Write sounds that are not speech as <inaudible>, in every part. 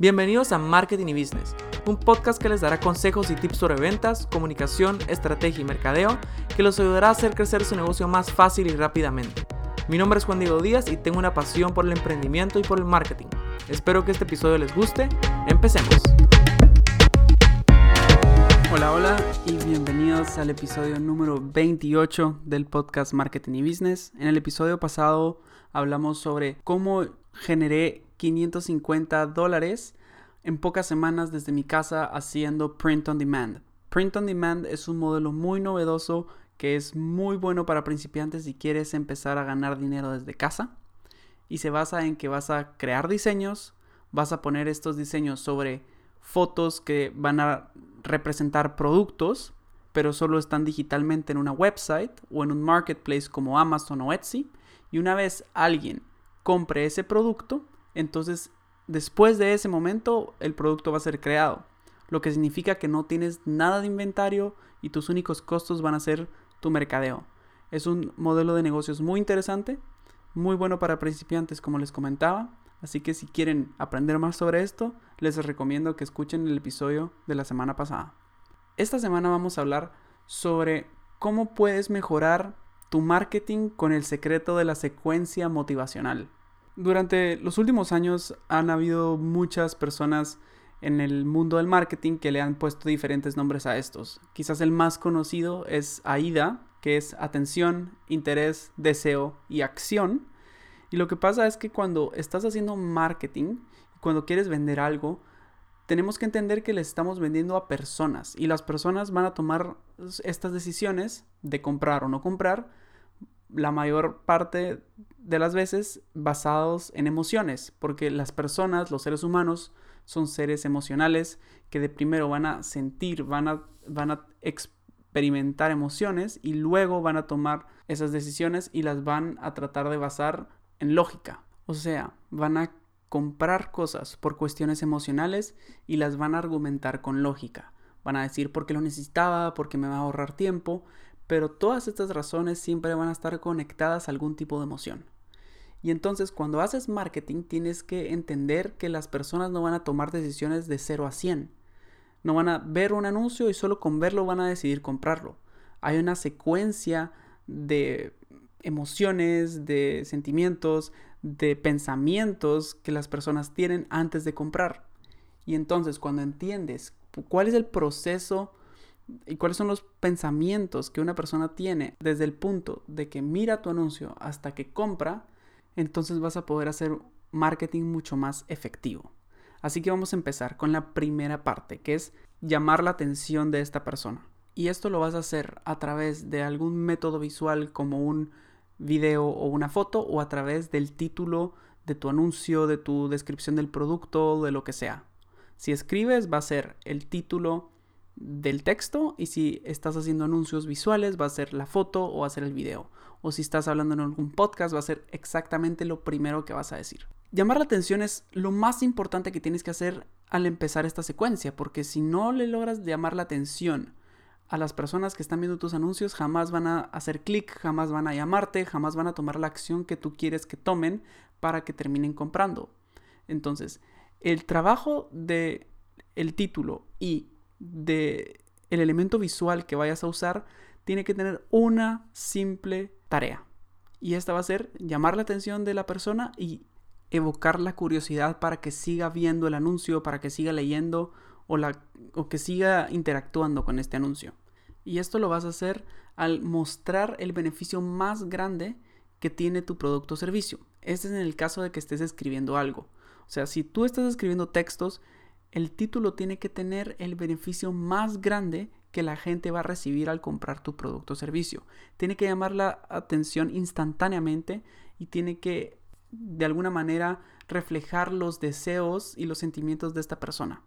Bienvenidos a Marketing y Business, un podcast que les dará consejos y tips sobre ventas, comunicación, estrategia y mercadeo que los ayudará a hacer crecer su negocio más fácil y rápidamente. Mi nombre es Juan Diego Díaz y tengo una pasión por el emprendimiento y por el marketing. Espero que este episodio les guste. Empecemos. Hola, hola y bienvenidos al episodio número 28 del podcast Marketing y Business. En el episodio pasado hablamos sobre cómo generé 550 dólares en pocas semanas desde mi casa haciendo print on demand. Print on demand es un modelo muy novedoso que es muy bueno para principiantes si quieres empezar a ganar dinero desde casa. Y se basa en que vas a crear diseños, vas a poner estos diseños sobre fotos que van a representar productos, pero solo están digitalmente en una website o en un marketplace como Amazon o Etsy. Y una vez alguien compre ese producto, entonces después de ese momento el producto va a ser creado. Lo que significa que no tienes nada de inventario y tus únicos costos van a ser tu mercadeo. Es un modelo de negocios muy interesante, muy bueno para principiantes como les comentaba. Así que si quieren aprender más sobre esto, les recomiendo que escuchen el episodio de la semana pasada. Esta semana vamos a hablar sobre cómo puedes mejorar tu marketing con el secreto de la secuencia motivacional. Durante los últimos años han habido muchas personas en el mundo del marketing que le han puesto diferentes nombres a estos. Quizás el más conocido es AIDA, que es atención, interés, deseo y acción. Y lo que pasa es que cuando estás haciendo marketing, cuando quieres vender algo, tenemos que entender que le estamos vendiendo a personas y las personas van a tomar estas decisiones de comprar o no comprar la mayor parte de las veces basados en emociones, porque las personas, los seres humanos, son seres emocionales que de primero van a sentir, van a, van a experimentar emociones y luego van a tomar esas decisiones y las van a tratar de basar en lógica. O sea, van a comprar cosas por cuestiones emocionales y las van a argumentar con lógica. Van a decir por qué lo necesitaba, porque me va a ahorrar tiempo, pero todas estas razones siempre van a estar conectadas a algún tipo de emoción. Y entonces cuando haces marketing tienes que entender que las personas no van a tomar decisiones de 0 a 100. No van a ver un anuncio y solo con verlo van a decidir comprarlo. Hay una secuencia de emociones, de sentimientos, de pensamientos que las personas tienen antes de comprar. Y entonces cuando entiendes cuál es el proceso y cuáles son los pensamientos que una persona tiene desde el punto de que mira tu anuncio hasta que compra, entonces vas a poder hacer marketing mucho más efectivo. Así que vamos a empezar con la primera parte, que es llamar la atención de esta persona. Y esto lo vas a hacer a través de algún método visual como un video o una foto o a través del título de tu anuncio, de tu descripción del producto, de lo que sea. Si escribes va a ser el título del texto y si estás haciendo anuncios visuales va a ser la foto o va a ser el video. O si estás hablando en algún podcast va a ser exactamente lo primero que vas a decir. Llamar la atención es lo más importante que tienes que hacer al empezar esta secuencia, porque si no le logras llamar la atención a las personas que están viendo tus anuncios, jamás van a hacer clic, jamás van a llamarte, jamás van a tomar la acción que tú quieres que tomen para que terminen comprando. Entonces, el trabajo de el título y de el elemento visual que vayas a usar tiene que tener una simple tarea. Y esta va a ser llamar la atención de la persona y evocar la curiosidad para que siga viendo el anuncio, para que siga leyendo o, que siga interactuando con este anuncio. Y esto lo vas a hacer al mostrar el beneficio más grande que tiene tu producto o servicio. Este es en el caso de que estés escribiendo algo. O sea, si tú estás escribiendo textos, el título tiene que tener el beneficio más grande que la gente va a recibir al comprar tu producto o servicio. Tiene que llamar la atención instantáneamente y tiene que de alguna manera reflejar los deseos y los sentimientos de esta persona.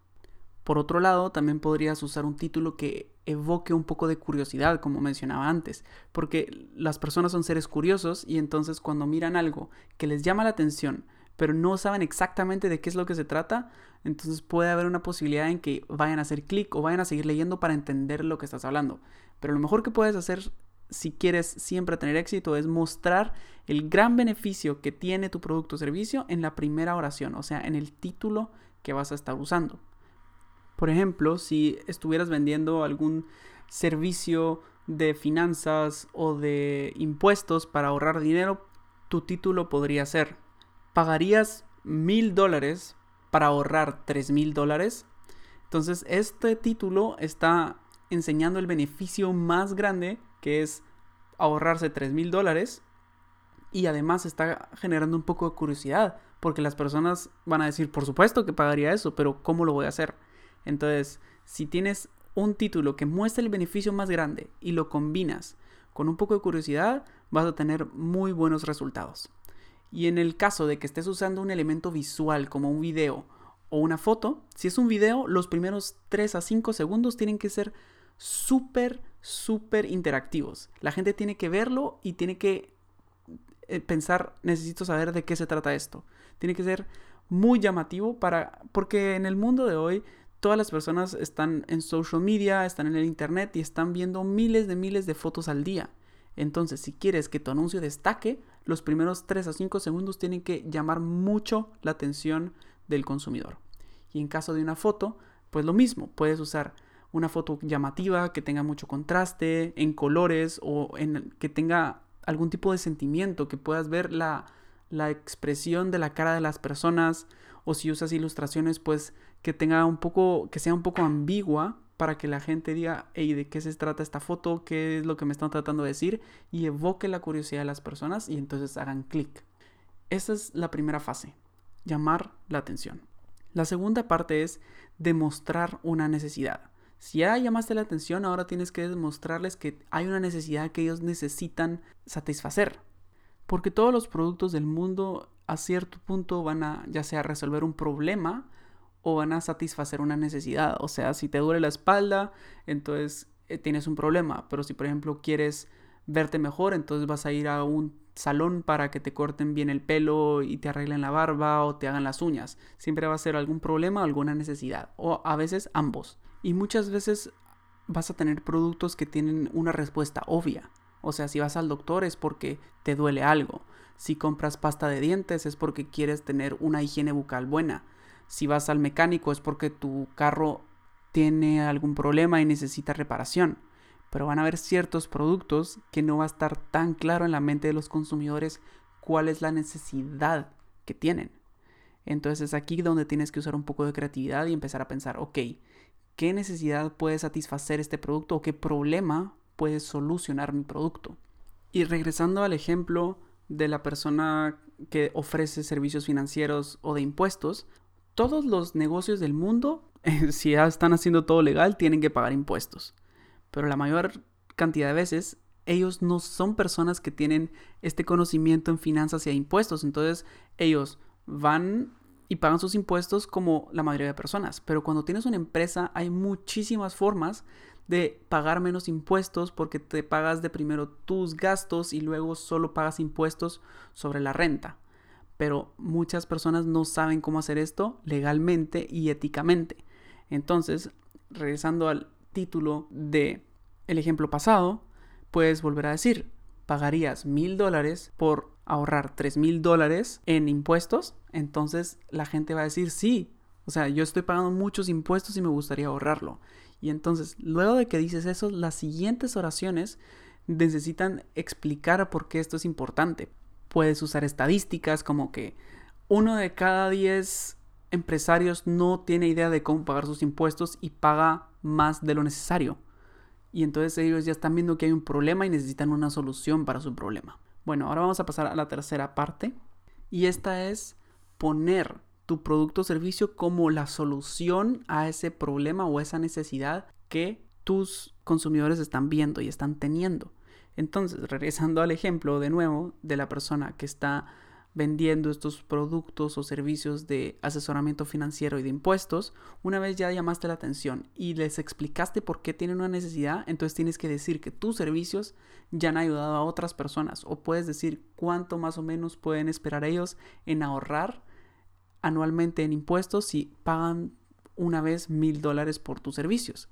Por otro lado, también podrías usar un título que evoque un poco de curiosidad, como mencionaba antes, porque las personas son seres curiosos y entonces cuando miran algo que les llama la atención, pero no saben exactamente de qué es lo que se trata, entonces puede haber una posibilidad en que vayan a hacer clic o vayan a seguir leyendo para entender lo que estás hablando. Pero lo mejor que puedes hacer si quieres siempre tener éxito es mostrar el gran beneficio que tiene tu producto o servicio en la primera oración, o sea, en el título que vas a estar usando. Por ejemplo, si estuvieras vendiendo algún servicio de finanzas o de impuestos para ahorrar dinero, tu título podría ser, ¿pagarías mil dólares para ahorrar tres mil dólares? Entonces, este título está enseñando el beneficio más grande que es ahorrarse tres mil dólares y además está generando un poco de curiosidad porque las personas van a decir, por supuesto que pagaría eso, pero ¿cómo lo voy a hacer? Entonces, si tienes un título que muestra el beneficio más grande y lo combinas con un poco de curiosidad, vas a tener muy buenos resultados. Y en el caso de que estés usando un elemento visual como un video o una foto, si es un video, los primeros 3 a 5 segundos tienen que ser súper, súper interactivos. La gente tiene que verlo y tiene que eh, pensar, necesito saber de qué se trata esto. Tiene que ser muy llamativo para, porque en el mundo de hoy todas las personas están en social media, están en el internet y están viendo miles de miles de fotos al día. Entonces, si quieres que tu anuncio destaque, los primeros 3 a 5 segundos tienen que llamar mucho la atención del consumidor. Y en caso de una foto, pues lo mismo, puedes usar una foto llamativa que tenga mucho contraste, en colores o en que tenga algún tipo de sentimiento, que puedas ver la, la expresión de la cara de las personas o si usas ilustraciones pues que tenga un poco, que sea un poco ambigua para que la gente diga, hey, ¿de qué se trata esta foto? ¿Qué es lo que me están tratando de decir? Y evoque la curiosidad de las personas y entonces hagan clic. Esa es la primera fase, llamar la atención. La segunda parte es demostrar una necesidad. Si ya llamaste la atención, ahora tienes que demostrarles que hay una necesidad que ellos necesitan satisfacer. Porque todos los productos del mundo a cierto punto van a ya sea resolver un problema o van a satisfacer una necesidad. O sea, si te duele la espalda, entonces eh, tienes un problema. Pero si por ejemplo quieres verte mejor, entonces vas a ir a un salón para que te corten bien el pelo y te arreglen la barba o te hagan las uñas. Siempre va a ser algún problema o alguna necesidad. O a veces ambos. Y muchas veces vas a tener productos que tienen una respuesta obvia. O sea, si vas al doctor es porque te duele algo. Si compras pasta de dientes es porque quieres tener una higiene bucal buena. Si vas al mecánico es porque tu carro tiene algún problema y necesita reparación. Pero van a haber ciertos productos que no va a estar tan claro en la mente de los consumidores cuál es la necesidad que tienen. Entonces es aquí donde tienes que usar un poco de creatividad y empezar a pensar, ok, ¿qué necesidad puede satisfacer este producto o qué problema puede solucionar mi producto? Y regresando al ejemplo de la persona que ofrece servicios financieros o de impuestos, todos los negocios del mundo, <laughs> si ya están haciendo todo legal, tienen que pagar impuestos. Pero la mayor cantidad de veces, ellos no son personas que tienen este conocimiento en finanzas y impuestos. Entonces, ellos van y pagan sus impuestos como la mayoría de personas. Pero cuando tienes una empresa, hay muchísimas formas de pagar menos impuestos porque te pagas de primero tus gastos y luego solo pagas impuestos sobre la renta pero muchas personas no saben cómo hacer esto legalmente y éticamente. Entonces, regresando al título de el ejemplo pasado, puedes volver a decir, pagarías mil dólares por ahorrar tres mil dólares en impuestos, entonces la gente va a decir sí. O sea, yo estoy pagando muchos impuestos y me gustaría ahorrarlo. Y entonces, luego de que dices eso, las siguientes oraciones necesitan explicar por qué esto es importante puedes usar estadísticas como que uno de cada diez empresarios no tiene idea de cómo pagar sus impuestos y paga más de lo necesario. Y entonces ellos ya están viendo que hay un problema y necesitan una solución para su problema. Bueno, ahora vamos a pasar a la tercera parte. Y esta es poner tu producto o servicio como la solución a ese problema o esa necesidad que tus consumidores están viendo y están teniendo. Entonces, regresando al ejemplo de nuevo de la persona que está vendiendo estos productos o servicios de asesoramiento financiero y de impuestos, una vez ya llamaste la atención y les explicaste por qué tienen una necesidad, entonces tienes que decir que tus servicios ya han ayudado a otras personas o puedes decir cuánto más o menos pueden esperar ellos en ahorrar anualmente en impuestos si pagan una vez mil dólares por tus servicios.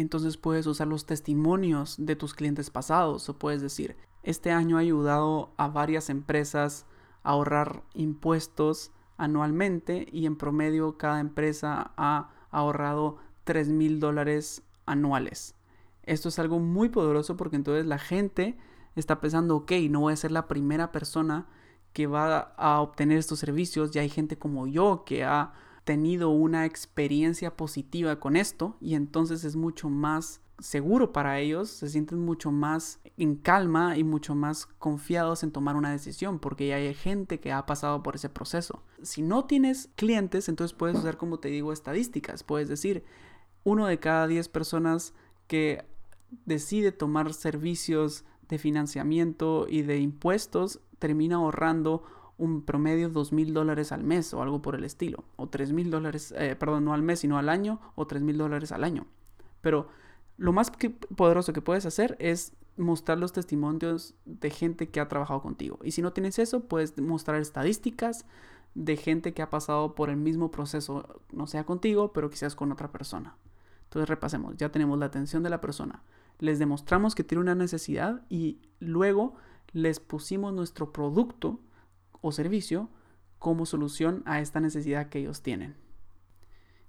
Entonces puedes usar los testimonios de tus clientes pasados o puedes decir, este año ha ayudado a varias empresas a ahorrar impuestos anualmente y en promedio cada empresa ha ahorrado 3 mil dólares anuales. Esto es algo muy poderoso porque entonces la gente está pensando, ok, no voy a ser la primera persona que va a obtener estos servicios, ya hay gente como yo que ha tenido una experiencia positiva con esto y entonces es mucho más seguro para ellos, se sienten mucho más en calma y mucho más confiados en tomar una decisión porque ya hay gente que ha pasado por ese proceso. Si no tienes clientes, entonces puedes usar, como te digo, estadísticas. Puedes decir, uno de cada 10 personas que decide tomar servicios de financiamiento y de impuestos termina ahorrando un promedio de 2 mil dólares al mes o algo por el estilo. O 3 mil dólares, eh, perdón, no al mes, sino al año, o 3 mil dólares al año. Pero lo más poderoso que puedes hacer es mostrar los testimonios de gente que ha trabajado contigo. Y si no tienes eso, puedes mostrar estadísticas de gente que ha pasado por el mismo proceso, no sea contigo, pero quizás con otra persona. Entonces repasemos, ya tenemos la atención de la persona, les demostramos que tiene una necesidad y luego les pusimos nuestro producto o servicio como solución a esta necesidad que ellos tienen.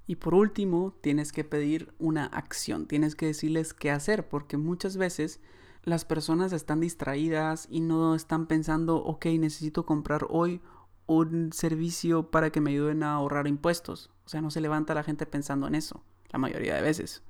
Y por último, tienes que pedir una acción, tienes que decirles qué hacer, porque muchas veces las personas están distraídas y no están pensando, ok, necesito comprar hoy un servicio para que me ayuden a ahorrar impuestos. O sea, no se levanta la gente pensando en eso, la mayoría de veces,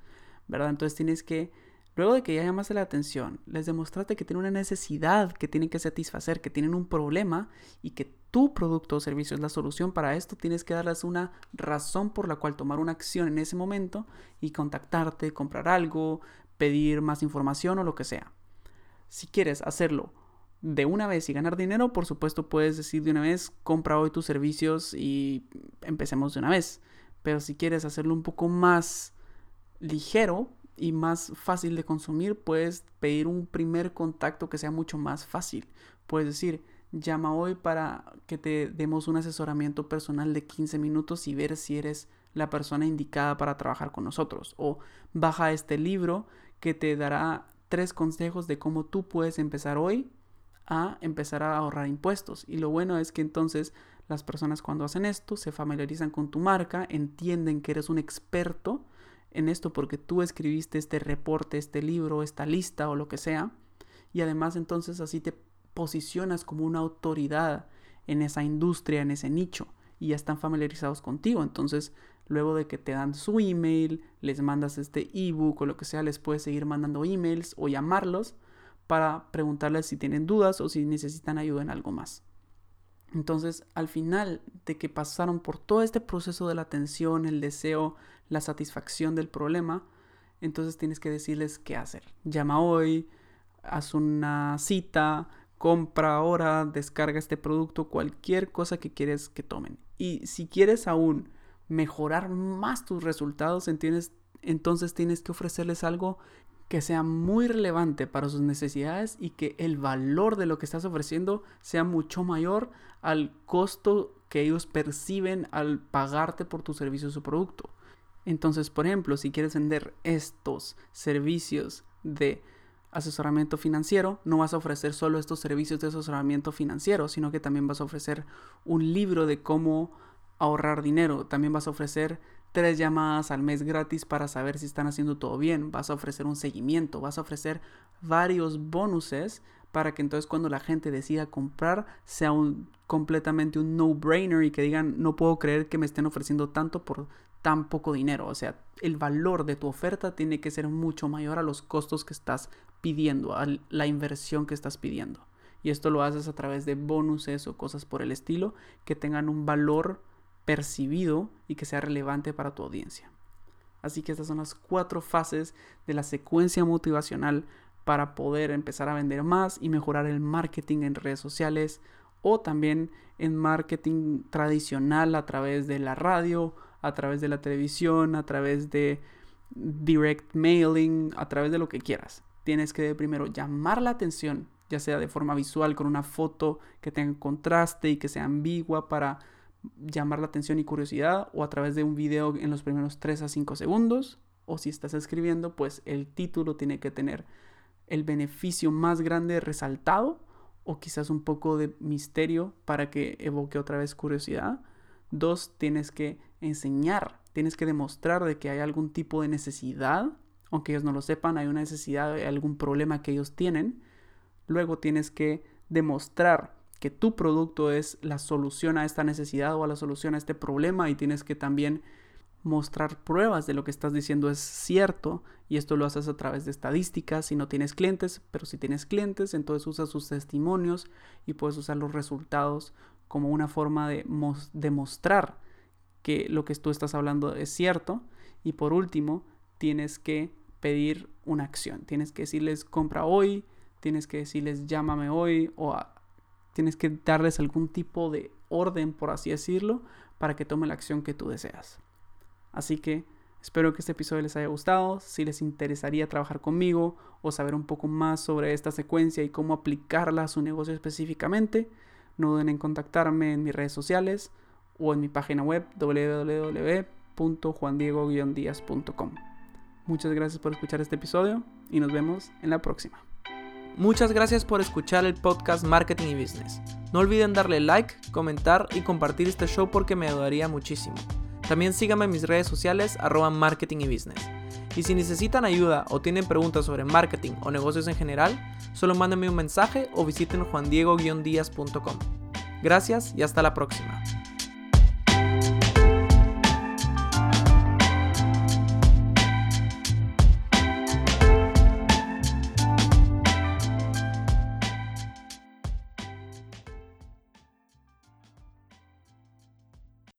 ¿verdad? Entonces tienes que Luego de que ya llamaste la atención, les demostraste que tienen una necesidad que tienen que satisfacer, que tienen un problema y que tu producto o servicio es la solución para esto, tienes que darles una razón por la cual tomar una acción en ese momento y contactarte, comprar algo, pedir más información o lo que sea. Si quieres hacerlo de una vez y ganar dinero, por supuesto puedes decir de una vez, compra hoy tus servicios y empecemos de una vez. Pero si quieres hacerlo un poco más ligero, y más fácil de consumir, puedes pedir un primer contacto que sea mucho más fácil. Puedes decir, llama hoy para que te demos un asesoramiento personal de 15 minutos y ver si eres la persona indicada para trabajar con nosotros. O baja este libro que te dará tres consejos de cómo tú puedes empezar hoy a empezar a ahorrar impuestos. Y lo bueno es que entonces las personas cuando hacen esto se familiarizan con tu marca, entienden que eres un experto en esto porque tú escribiste este reporte, este libro, esta lista o lo que sea. Y además entonces así te posicionas como una autoridad en esa industria, en ese nicho. Y ya están familiarizados contigo. Entonces, luego de que te dan su email, les mandas este ebook o lo que sea, les puedes seguir mandando emails o llamarlos para preguntarles si tienen dudas o si necesitan ayuda en algo más. Entonces, al final de que pasaron por todo este proceso de la atención, el deseo, la satisfacción del problema, entonces tienes que decirles qué hacer. Llama hoy, haz una cita, compra ahora, descarga este producto, cualquier cosa que quieres que tomen. Y si quieres aún mejorar más tus resultados, entonces tienes que ofrecerles algo que sea muy relevante para sus necesidades y que el valor de lo que estás ofreciendo sea mucho mayor al costo que ellos perciben al pagarte por tu servicio o su producto. Entonces, por ejemplo, si quieres vender estos servicios de asesoramiento financiero, no vas a ofrecer solo estos servicios de asesoramiento financiero, sino que también vas a ofrecer un libro de cómo ahorrar dinero. También vas a ofrecer tres llamadas al mes gratis para saber si están haciendo todo bien. Vas a ofrecer un seguimiento, vas a ofrecer varios bonuses para que entonces cuando la gente decida comprar sea completamente un no-brainer y que digan no puedo creer que me estén ofreciendo tanto por tan poco dinero. O sea, el valor de tu oferta tiene que ser mucho mayor a los costos que estás pidiendo, a la inversión que estás pidiendo. Y esto lo haces a través de bonuses o cosas por el estilo que tengan un valor percibido y que sea relevante para tu audiencia. Así que estas son las cuatro fases de la secuencia motivacional para poder empezar a vender más y mejorar el marketing en redes sociales o también en marketing tradicional a través de la radio, a través de la televisión, a través de direct mailing, a través de lo que quieras. Tienes que primero llamar la atención, ya sea de forma visual con una foto que tenga contraste y que sea ambigua para llamar la atención y curiosidad o a través de un video en los primeros 3 a 5 segundos o si estás escribiendo pues el título tiene que tener el beneficio más grande resaltado o quizás un poco de misterio para que evoque otra vez curiosidad. Dos, tienes que enseñar, tienes que demostrar de que hay algún tipo de necesidad, aunque ellos no lo sepan, hay una necesidad, hay algún problema que ellos tienen. Luego tienes que demostrar que tu producto es la solución a esta necesidad o a la solución a este problema y tienes que también mostrar pruebas de lo que estás diciendo es cierto y esto lo haces a través de estadísticas si no tienes clientes, pero si tienes clientes entonces usas sus testimonios y puedes usar los resultados como una forma de demostrar que lo que tú estás hablando es cierto y por último tienes que pedir una acción, tienes que decirles compra hoy, tienes que decirles llámame hoy o tienes que darles algún tipo de orden por así decirlo para que tome la acción que tú deseas. Así que espero que este episodio les haya gustado. Si les interesaría trabajar conmigo o saber un poco más sobre esta secuencia y cómo aplicarla a su negocio específicamente, no duden en contactarme en mis redes sociales o en mi página web www.juandiego-díaz.com. Muchas gracias por escuchar este episodio y nos vemos en la próxima. Muchas gracias por escuchar el podcast Marketing y Business. No olviden darle like, comentar y compartir este show porque me ayudaría muchísimo. También síganme en mis redes sociales arroba marketing y business. Y si necesitan ayuda o tienen preguntas sobre marketing o negocios en general, solo mándenme un mensaje o visiten juandiego-díaz.com. Gracias y hasta la próxima.